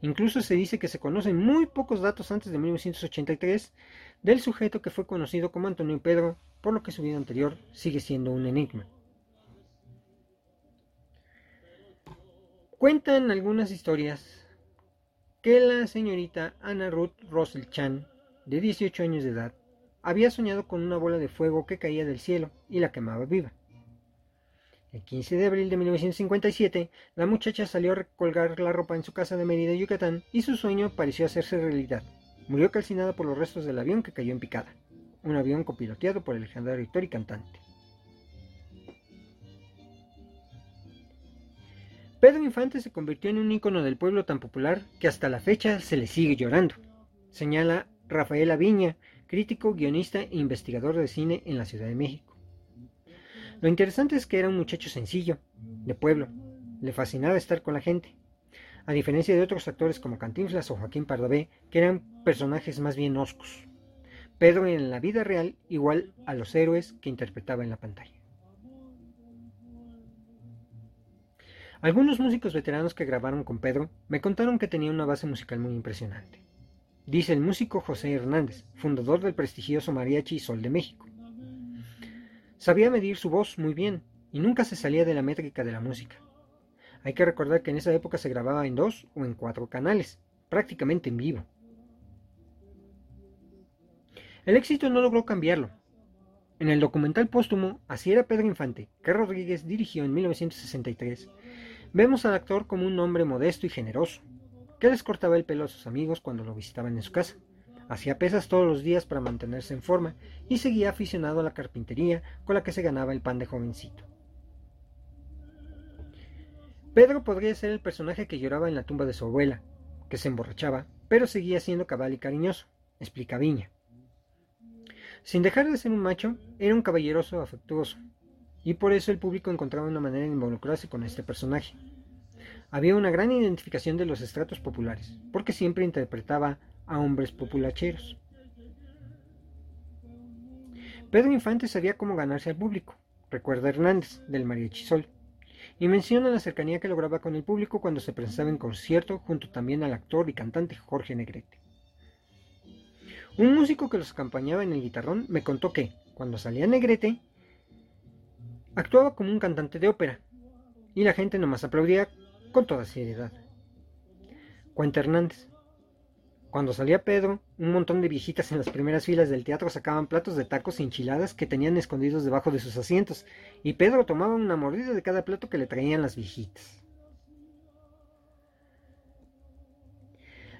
Incluso se dice que se conocen muy pocos datos antes de 1983 del sujeto que fue conocido como Antonio Pedro, por lo que su vida anterior sigue siendo un enigma. Cuentan algunas historias que la señorita Anna Ruth Russell Chan, de 18 años de edad, había soñado con una bola de fuego que caía del cielo y la quemaba viva. El 15 de abril de 1957, la muchacha salió a recolgar la ropa en su casa de Mérida, Yucatán, y su sueño pareció hacerse realidad. Murió calcinada por los restos del avión que cayó en picada, un avión copiloteado por el legendario actor y cantante. Pedro Infante se convirtió en un ícono del pueblo tan popular que hasta la fecha se le sigue llorando, señala Rafaela Viña, crítico, guionista e investigador de cine en la Ciudad de México. Lo interesante es que era un muchacho sencillo, de pueblo, le fascinaba estar con la gente, a diferencia de otros actores como Cantinflas o Joaquín Pardavé, que eran personajes más bien oscos. Pedro en la vida real igual a los héroes que interpretaba en la pantalla. Algunos músicos veteranos que grabaron con Pedro me contaron que tenía una base musical muy impresionante. Dice el músico José Hernández, fundador del prestigioso Mariachi Sol de México. Sabía medir su voz muy bien y nunca se salía de la métrica de la música. Hay que recordar que en esa época se grababa en dos o en cuatro canales, prácticamente en vivo. El éxito no logró cambiarlo. En el documental póstumo Así era Pedro Infante, que Rodríguez dirigió en 1963, vemos al actor como un hombre modesto y generoso, que les cortaba el pelo a sus amigos cuando lo visitaban en su casa. Hacía pesas todos los días para mantenerse en forma y seguía aficionado a la carpintería con la que se ganaba el pan de jovencito. Pedro podría ser el personaje que lloraba en la tumba de su abuela, que se emborrachaba, pero seguía siendo cabal y cariñoso, explica Viña. Sin dejar de ser un macho, era un caballeroso afectuoso, y por eso el público encontraba una manera de involucrarse con este personaje. Había una gran identificación de los estratos populares, porque siempre interpretaba a hombres populacheros. Pedro Infante sabía cómo ganarse al público, recuerda Hernández, del Mariachi Sol y menciona la cercanía que lograba con el público cuando se presentaba en concierto junto también al actor y cantante Jorge Negrete. Un músico que los acompañaba en el guitarrón me contó que, cuando salía Negrete, actuaba como un cantante de ópera, y la gente nomás aplaudía con toda seriedad. Cuenta Hernández. Cuando salía Pedro, un montón de viejitas en las primeras filas del teatro sacaban platos de tacos y enchiladas que tenían escondidos debajo de sus asientos, y Pedro tomaba una mordida de cada plato que le traían las viejitas.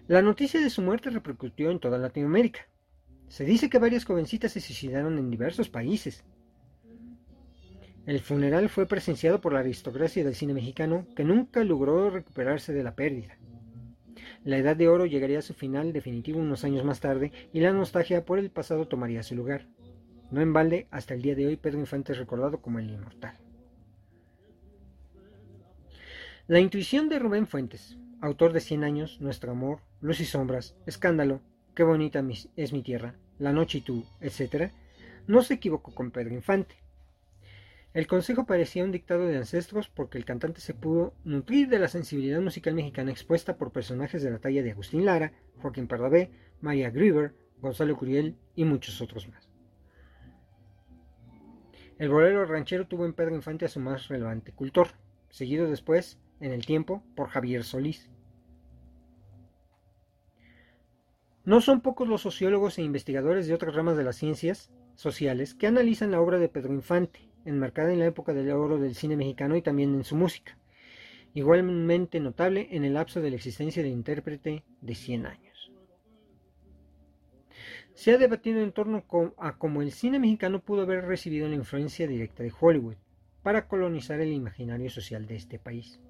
La noticia de su muerte repercutió en toda Latinoamérica. Se dice que varias jovencitas se suicidaron en diversos países. El funeral fue presenciado por la aristocracia del cine mexicano, que nunca logró recuperarse de la pérdida. La edad de oro llegaría a su final definitivo unos años más tarde y la nostalgia por el pasado tomaría su lugar. No en balde, hasta el día de hoy Pedro Infante es recordado como el inmortal. La intuición de Rubén Fuentes, autor de Cien años, Nuestro amor, Luz y sombras, Escándalo, Qué bonita es mi tierra, La noche y tú, etc., no se equivocó con Pedro Infante. El consejo parecía un dictado de ancestros porque el cantante se pudo nutrir de la sensibilidad musical mexicana expuesta por personajes de la talla de Agustín Lara, Joaquín Pardavé, María Grieber, Gonzalo Curiel y muchos otros más. El bolero ranchero tuvo en Pedro Infante a su más relevante cultor, seguido después, en el tiempo, por Javier Solís. No son pocos los sociólogos e investigadores de otras ramas de las ciencias sociales que analizan la obra de Pedro Infante, enmarcada en la época del oro del cine mexicano y también en su música, igualmente notable en el lapso de la existencia del intérprete de 100 años. Se ha debatido en torno a cómo el cine mexicano pudo haber recibido la influencia directa de Hollywood para colonizar el imaginario social de este país.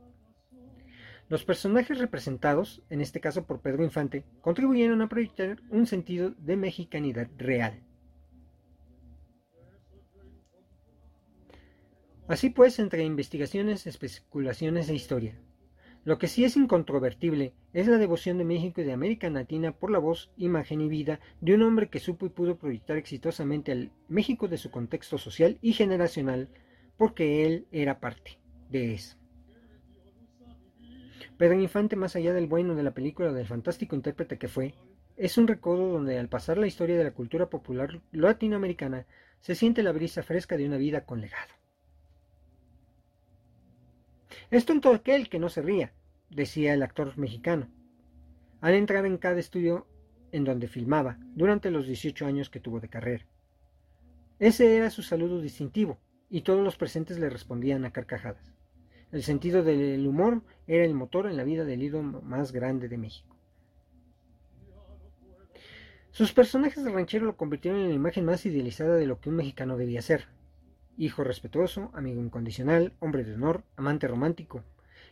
Los personajes representados, en este caso por Pedro Infante, contribuyeron a proyectar un sentido de mexicanidad real Así pues, entre investigaciones, especulaciones e historia. Lo que sí es incontrovertible es la devoción de México y de América Latina por la voz, imagen y vida de un hombre que supo y pudo proyectar exitosamente al México de su contexto social y generacional, porque él era parte de eso. Pedro Infante, más allá del bueno de la película del fantástico intérprete que fue, es un recodo donde al pasar la historia de la cultura popular latinoamericana se siente la brisa fresca de una vida con legado. Es tonto aquel que no se ría, decía el actor mexicano, al entrar en cada estudio en donde filmaba durante los 18 años que tuvo de carrera. Ese era su saludo distintivo, y todos los presentes le respondían a carcajadas. El sentido del humor era el motor en la vida del ídolo más grande de México. Sus personajes de ranchero lo convirtieron en la imagen más idealizada de lo que un mexicano debía ser hijo respetuoso, amigo incondicional, hombre de honor, amante romántico.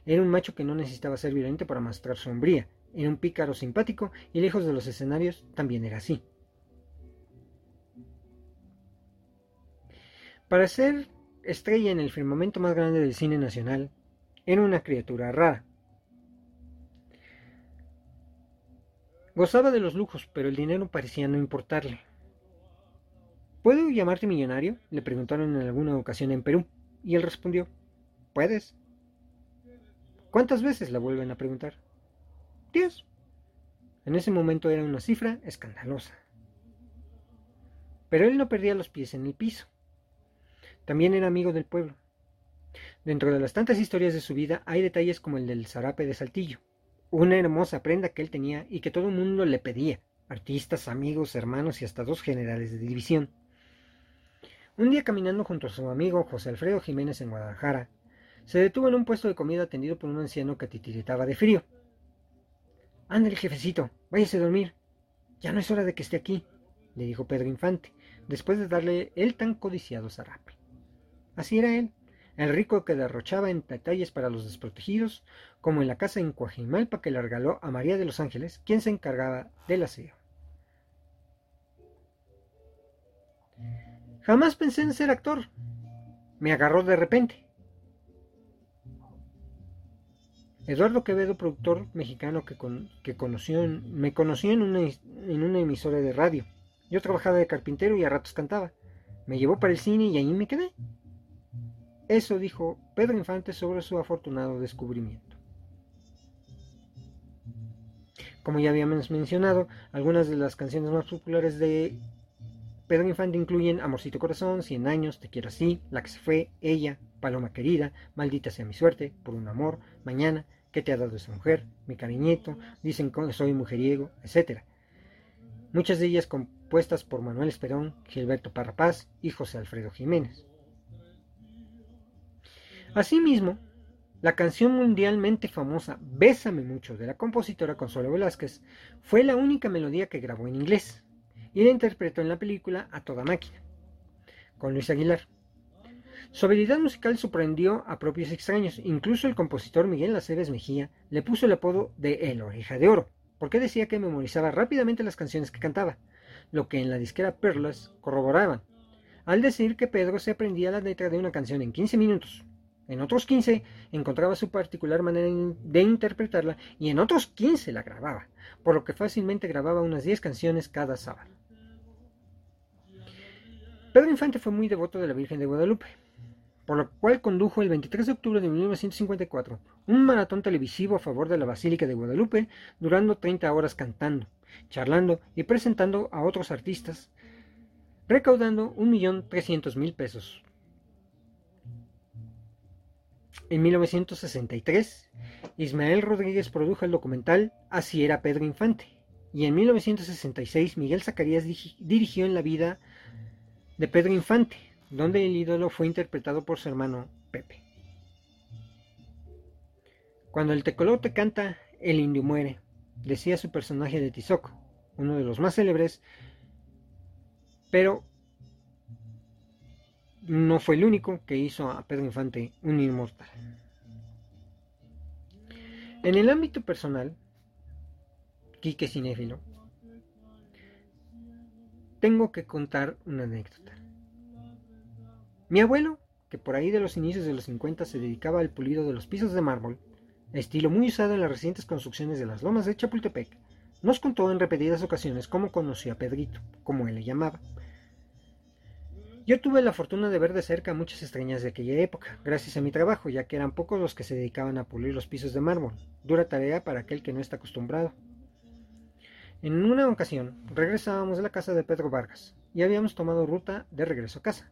Era un macho que no necesitaba ser violento para mostrar su hombría. Era un pícaro simpático y lejos de los escenarios también era así. Para ser estrella en el firmamento más grande del cine nacional, era una criatura rara. Gozaba de los lujos, pero el dinero parecía no importarle. ¿Puedo llamarte millonario? le preguntaron en alguna ocasión en Perú, y él respondió, ¿puedes? ¿Cuántas veces la vuelven a preguntar? Diez. En ese momento era una cifra escandalosa. Pero él no perdía los pies en el piso. También era amigo del pueblo. Dentro de las tantas historias de su vida hay detalles como el del zarape de Saltillo, una hermosa prenda que él tenía y que todo el mundo le pedía, artistas, amigos, hermanos y hasta dos generales de división. Un día caminando junto a su amigo José Alfredo Jiménez en Guadalajara, se detuvo en un puesto de comida atendido por un anciano que titiritaba de frío. Ándale, jefecito, váyase a dormir. Ya no es hora de que esté aquí, le dijo Pedro Infante, después de darle el tan codiciado zarape. Así era él, el rico que derrochaba en detalles para los desprotegidos, como en la casa en Coajimalpa que le regaló a María de los Ángeles, quien se encargaba del aseo. Jamás pensé en ser actor. Me agarró de repente. Eduardo Quevedo, productor mexicano que, que me conoció en una emisora de radio. Yo trabajaba de carpintero y a ratos cantaba. Me llevó para el cine y ahí me quedé. Eso dijo Pedro Infante sobre su afortunado descubrimiento. Como ya habíamos mencionado, algunas de las canciones más populares de Pedro Infante incluyen Amorcito Corazón, Cien Años, Te Quiero Así, La que se fue, Ella, Paloma Querida, Maldita sea mi suerte, Por un amor, Mañana, ¿Qué te ha dado esa mujer? Mi cariñito, Dicen que soy mujeriego, etc. Muchas de ellas compuestas por Manuel Esperón, Gilberto Parrapaz y José Alfredo Jiménez. Asimismo, la canción mundialmente famosa Bésame mucho de la compositora Consuelo Velázquez fue la única melodía que grabó en inglés y la interpretó en la película A Toda Máquina, con Luis Aguilar. Su habilidad musical sorprendió a propios extraños, incluso el compositor Miguel Aceves Mejía le puso el apodo de El Oreja de Oro, porque decía que memorizaba rápidamente las canciones que cantaba, lo que en la disquera Perlas corroboraban, al decir que Pedro se aprendía la letra de una canción en 15 minutos. En otros 15 encontraba su particular manera de interpretarla y en otros 15 la grababa, por lo que fácilmente grababa unas 10 canciones cada sábado. Pedro Infante fue muy devoto de la Virgen de Guadalupe. por lo cual condujo el 23 de octubre de 1954 un maratón televisivo a favor de la Basílica de Guadalupe, durando 30 horas cantando, charlando y presentando a otros artistas, recaudando 1.300.000 pesos. En 1963, Ismael Rodríguez produjo el documental Así era Pedro Infante, y en 1966 Miguel Zacarías dirigió En la vida de Pedro Infante, donde el ídolo fue interpretado por su hermano Pepe. Cuando el tecolote canta, el indio muere, decía su personaje de Tizoc, uno de los más célebres, pero no fue el único que hizo a Pedro Infante un inmortal. En el ámbito personal, Quique Cinéfilo, tengo que contar una anécdota. Mi abuelo, que por ahí de los inicios de los 50 se dedicaba al pulido de los pisos de mármol, estilo muy usado en las recientes construcciones de las lomas de Chapultepec, nos contó en repetidas ocasiones cómo conoció a Pedrito, como él le llamaba. Yo tuve la fortuna de ver de cerca muchas extrañas de aquella época, gracias a mi trabajo, ya que eran pocos los que se dedicaban a pulir los pisos de mármol, dura tarea para aquel que no está acostumbrado. En una ocasión regresábamos de la casa de Pedro Vargas y habíamos tomado ruta de regreso a casa.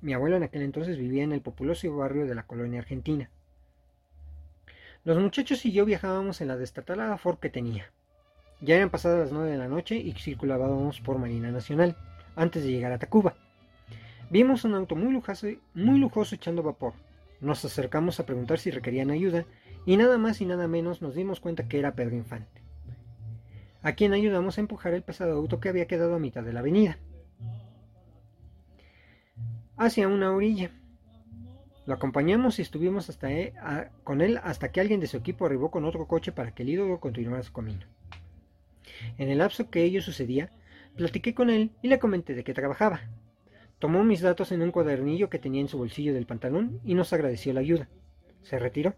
Mi abuelo en aquel entonces vivía en el populoso barrio de la colonia argentina. Los muchachos y yo viajábamos en la destatalada Ford que tenía. Ya eran pasadas las nueve de la noche y circulábamos por Marina Nacional, antes de llegar a Tacuba. Vimos un auto muy lujoso, muy lujoso echando vapor. Nos acercamos a preguntar si requerían ayuda y nada más y nada menos nos dimos cuenta que era Pedro Infante, a quien ayudamos a empujar el pesado auto que había quedado a mitad de la avenida hacia una orilla. Lo acompañamos y estuvimos hasta e, con él hasta que alguien de su equipo arribó con otro coche para que el ídolo continuara su camino. En el lapso que ello sucedía, platiqué con él y le comenté de qué trabajaba. Tomó mis datos en un cuadernillo que tenía en su bolsillo del pantalón y nos agradeció la ayuda. Se retiró.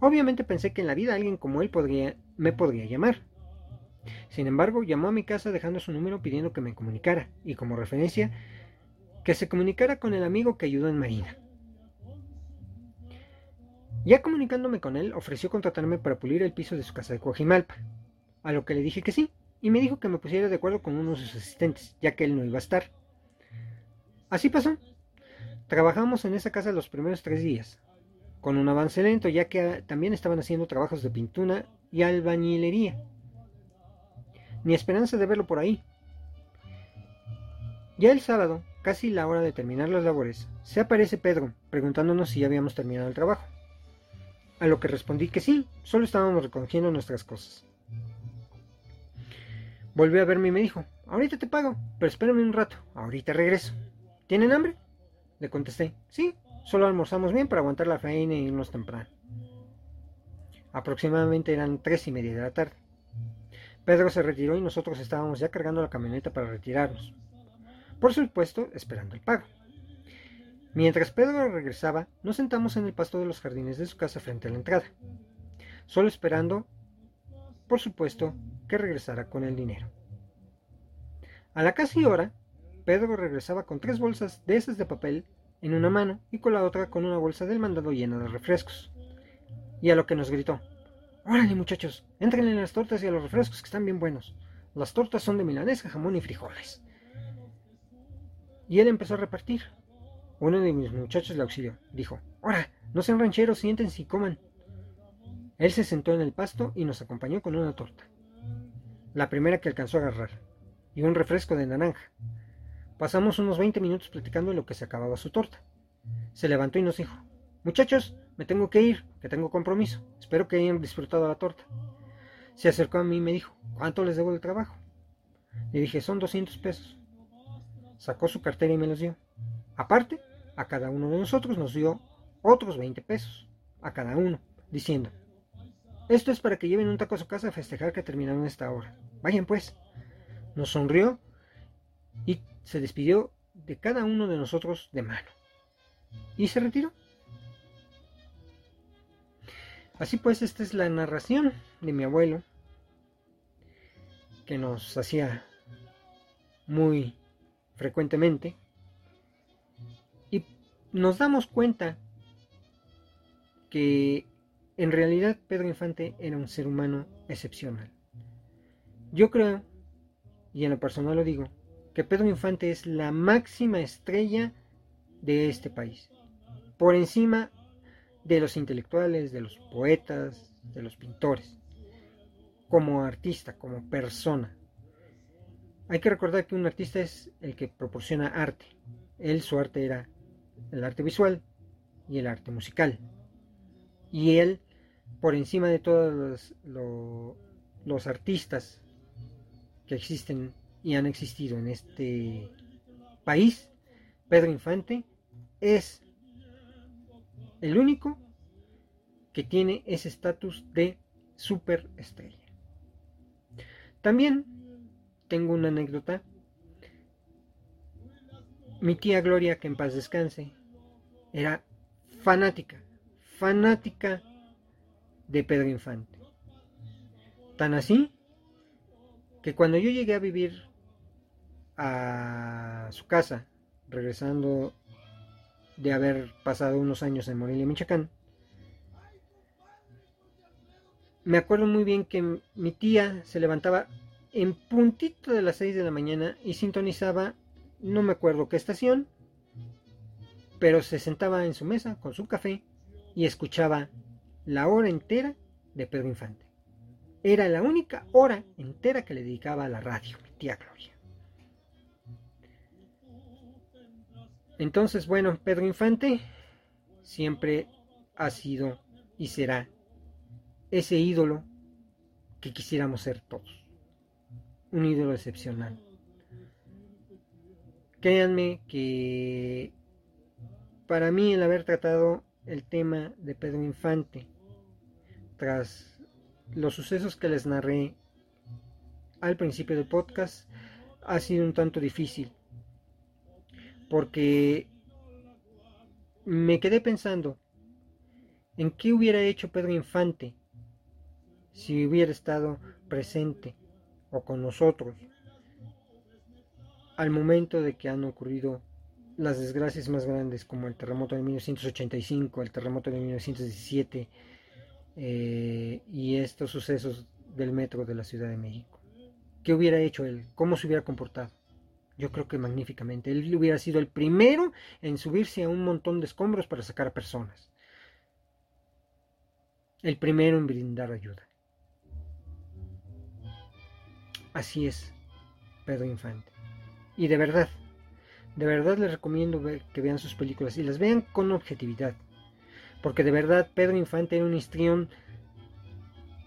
Obviamente pensé que en la vida alguien como él podría, me podría llamar. Sin embargo, llamó a mi casa dejando su número pidiendo que me comunicara, y como referencia que se comunicara con el amigo que ayudó en Marina. Ya comunicándome con él, ofreció contratarme para pulir el piso de su casa de Coajimalpa, a lo que le dije que sí, y me dijo que me pusiera de acuerdo con uno de sus asistentes, ya que él no iba a estar. Así pasó. Trabajamos en esa casa los primeros tres días, con un avance lento, ya que también estaban haciendo trabajos de pintura y albañilería. Ni esperanza de verlo por ahí. Ya el sábado, casi la hora de terminar las labores, se aparece Pedro, preguntándonos si ya habíamos terminado el trabajo. A lo que respondí que sí, solo estábamos recogiendo nuestras cosas. Volvió a verme y me dijo, ahorita te pago, pero espérame un rato, ahorita regreso. ¿Tienen hambre? Le contesté, sí, solo almorzamos bien para aguantar la faena e irnos temprano. Aproximadamente eran tres y media de la tarde. Pedro se retiró y nosotros estábamos ya cargando la camioneta para retirarnos por supuesto esperando el pago. Mientras Pedro regresaba, nos sentamos en el pasto de los jardines de su casa frente a la entrada, solo esperando, por supuesto, que regresara con el dinero. A la casi hora, Pedro regresaba con tres bolsas de esas de papel en una mano y con la otra con una bolsa del mandado llena de refrescos. Y a lo que nos gritó, órale muchachos, entren en las tortas y a los refrescos que están bien buenos. Las tortas son de milanesa, jamón y frijoles y él empezó a repartir. Uno de mis muchachos le auxilió. Dijo, ¡Ahora! No sean rancheros, siéntense y coman. Él se sentó en el pasto y nos acompañó con una torta. La primera que alcanzó a agarrar. Y un refresco de naranja. Pasamos unos 20 minutos platicando de lo que se acababa su torta. Se levantó y nos dijo, Muchachos, me tengo que ir, que tengo compromiso. Espero que hayan disfrutado la torta. Se acercó a mí y me dijo, ¿cuánto les debo de trabajo? Le dije, son 200 pesos sacó su cartera y me los dio. Aparte, a cada uno de nosotros nos dio otros 20 pesos, a cada uno, diciendo, esto es para que lleven un taco a su casa a festejar que terminaron esta hora. Vayan pues. Nos sonrió y se despidió de cada uno de nosotros de mano. Y se retiró. Así pues, esta es la narración de mi abuelo, que nos hacía muy frecuentemente. Y nos damos cuenta que en realidad Pedro Infante era un ser humano excepcional. Yo creo, y en lo personal lo digo, que Pedro Infante es la máxima estrella de este país, por encima de los intelectuales, de los poetas, de los pintores, como artista, como persona. Hay que recordar que un artista es el que proporciona arte. Él, su arte era el arte visual y el arte musical. Y él, por encima de todos los, artistas que existen y han existido en este país, Pedro Infante es el único que tiene ese estatus de superestrella. También tengo una anécdota. Mi tía Gloria, que en paz descanse, era fanática, fanática de Pedro Infante. Tan así que cuando yo llegué a vivir a su casa, regresando de haber pasado unos años en Morelia, Michoacán, me acuerdo muy bien que mi tía se levantaba en puntito de las 6 de la mañana y sintonizaba, no me acuerdo qué estación, pero se sentaba en su mesa con su café y escuchaba la hora entera de Pedro Infante. Era la única hora entera que le dedicaba a la radio, mi tía Gloria. Entonces, bueno, Pedro Infante siempre ha sido y será ese ídolo que quisiéramos ser todos. Un ídolo excepcional. Créanme que para mí el haber tratado el tema de Pedro Infante tras los sucesos que les narré al principio del podcast ha sido un tanto difícil porque me quedé pensando en qué hubiera hecho Pedro Infante si hubiera estado presente o con nosotros al momento de que han ocurrido las desgracias más grandes como el terremoto de 1985, el terremoto de 1917 eh, y estos sucesos del metro de la Ciudad de México. ¿Qué hubiera hecho él? ¿Cómo se hubiera comportado? Yo creo que magníficamente. Él hubiera sido el primero en subirse a un montón de escombros para sacar a personas. El primero en brindar ayuda. Así es, Pedro Infante. Y de verdad, de verdad les recomiendo que vean sus películas y las vean con objetividad. Porque de verdad Pedro Infante era un histrión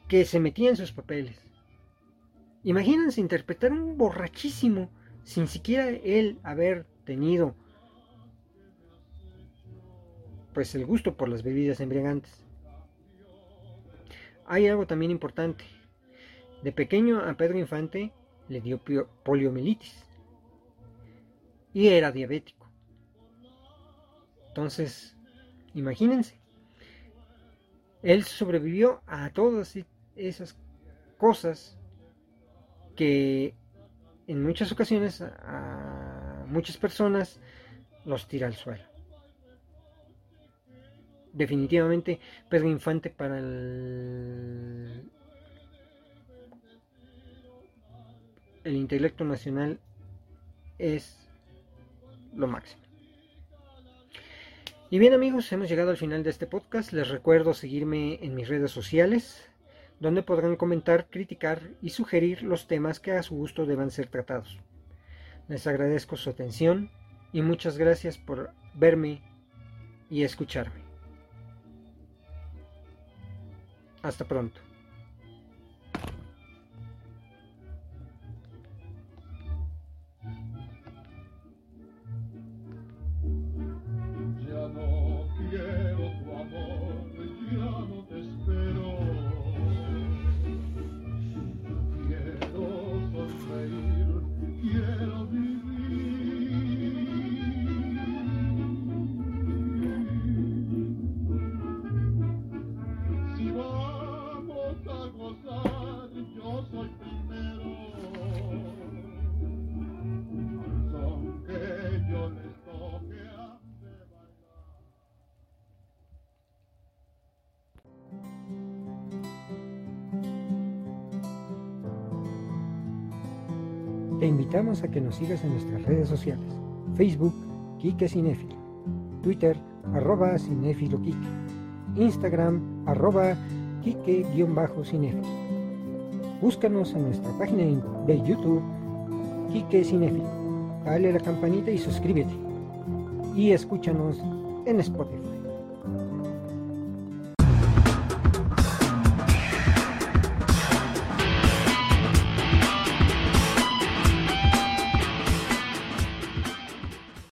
que se metía en sus papeles. Imagínense interpretar un borrachísimo sin siquiera él haber tenido pues el gusto por las bebidas embriagantes. Hay algo también importante. De pequeño a Pedro Infante le dio poliomielitis y era diabético. Entonces, imagínense, él sobrevivió a todas esas cosas que en muchas ocasiones a muchas personas los tira al suelo. Definitivamente Pedro Infante para el, el intelecto nacional es lo máximo. Y bien amigos, hemos llegado al final de este podcast. Les recuerdo seguirme en mis redes sociales, donde podrán comentar, criticar y sugerir los temas que a su gusto deban ser tratados. Les agradezco su atención y muchas gracias por verme y escucharme. Hasta pronto. A que nos sigas en nuestras redes sociales. Facebook, Kike Cinefilo. Twitter, arroba Cinefilo Kike. Instagram, arroba Kike-Cinefilo. Búscanos en nuestra página de YouTube, Kike Cinefilo. Dale la campanita y suscríbete. Y escúchanos en Spotify.